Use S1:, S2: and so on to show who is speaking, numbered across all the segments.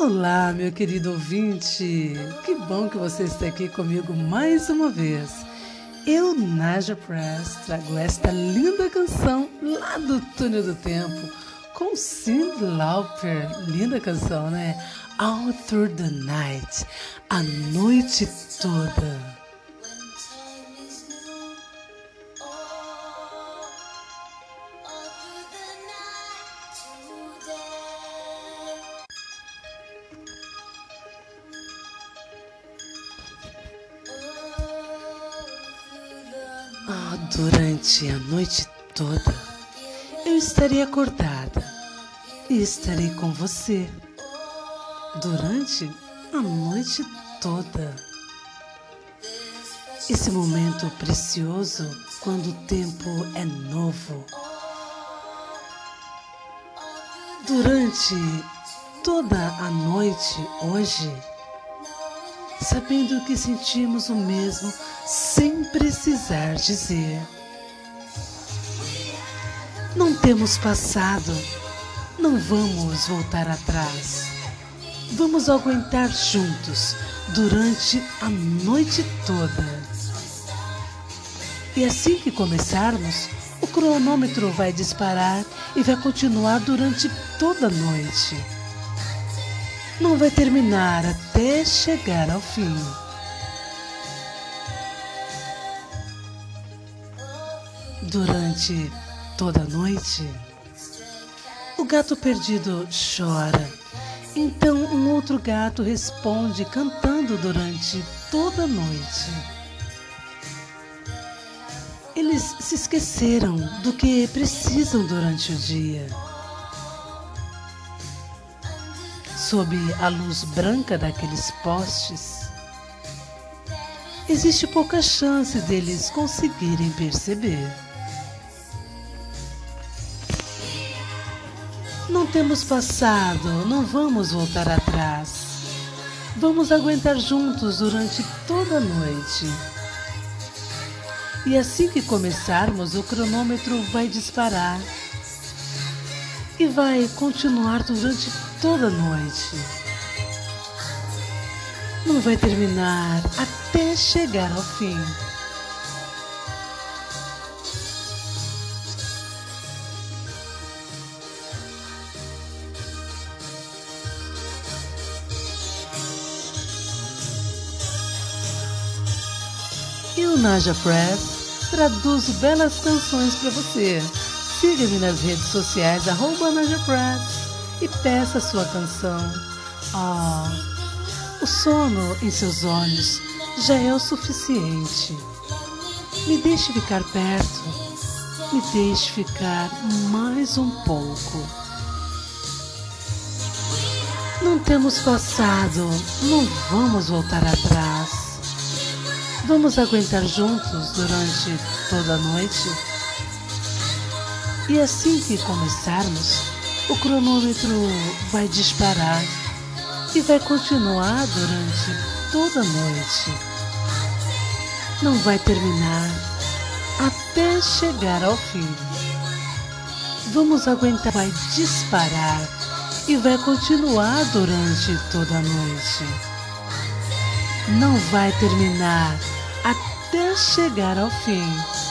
S1: Olá, meu querido ouvinte! Que bom que você está aqui comigo mais uma vez. Eu, Naja Press, trago esta linda canção lá do Túnel do Tempo com Cyndi Lauper. Linda canção, né? All Through the Night, a noite toda. Durante a noite toda eu estarei acordada e estarei com você durante a noite toda. Esse momento precioso quando o tempo é novo. Durante toda a noite hoje, sabendo que sentimos o mesmo sem precisar dizer. Não temos passado, não vamos voltar atrás. Vamos aguentar juntos durante a noite toda. E assim que começarmos, o cronômetro vai disparar e vai continuar durante toda a noite. Não vai terminar até chegar ao fim. Durante toda a noite, o gato perdido chora. Então um outro gato responde cantando durante toda a noite. Eles se esqueceram do que precisam durante o dia. Sob a luz branca daqueles postes, existe pouca chance deles conseguirem perceber. Não temos passado, não vamos voltar atrás. Vamos aguentar juntos durante toda a noite. E assim que começarmos, o cronômetro vai disparar e vai continuar durante toda noite. Não vai terminar até chegar ao fim. E o Naja Press traduzo belas canções para você. Siga-me nas redes sociais, arroba Naja Press, e peça sua canção. Ah, o sono em seus olhos já é o suficiente. Me deixe ficar perto, me deixe ficar mais um pouco. Não temos passado, não vamos voltar atrás. Vamos aguentar juntos durante toda a noite? E assim que começarmos, o cronômetro vai disparar e vai continuar durante toda a noite. Não vai terminar até chegar ao fim. Vamos aguentar, vai disparar e vai continuar durante toda a noite. Não vai terminar até chegar ao fim.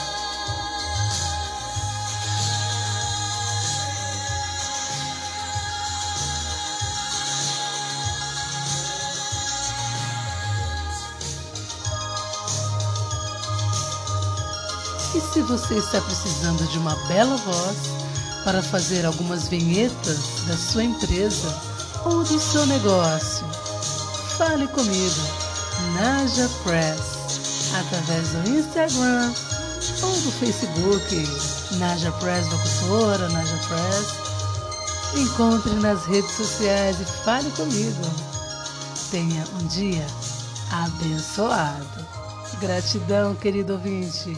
S1: E se você está precisando de uma bela voz para fazer algumas vinhetas da sua empresa ou do seu negócio, fale comigo, Naja Press, através do Instagram ou do Facebook, Naja Press Locutora, Naja Press. Encontre nas redes sociais e fale comigo. Tenha um dia abençoado. Gratidão, querido ouvinte.